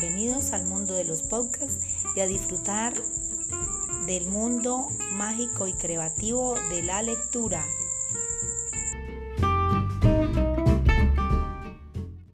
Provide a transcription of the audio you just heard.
bienvenidos al mundo de los podcasts y a disfrutar del mundo mágico y creativo de la lectura.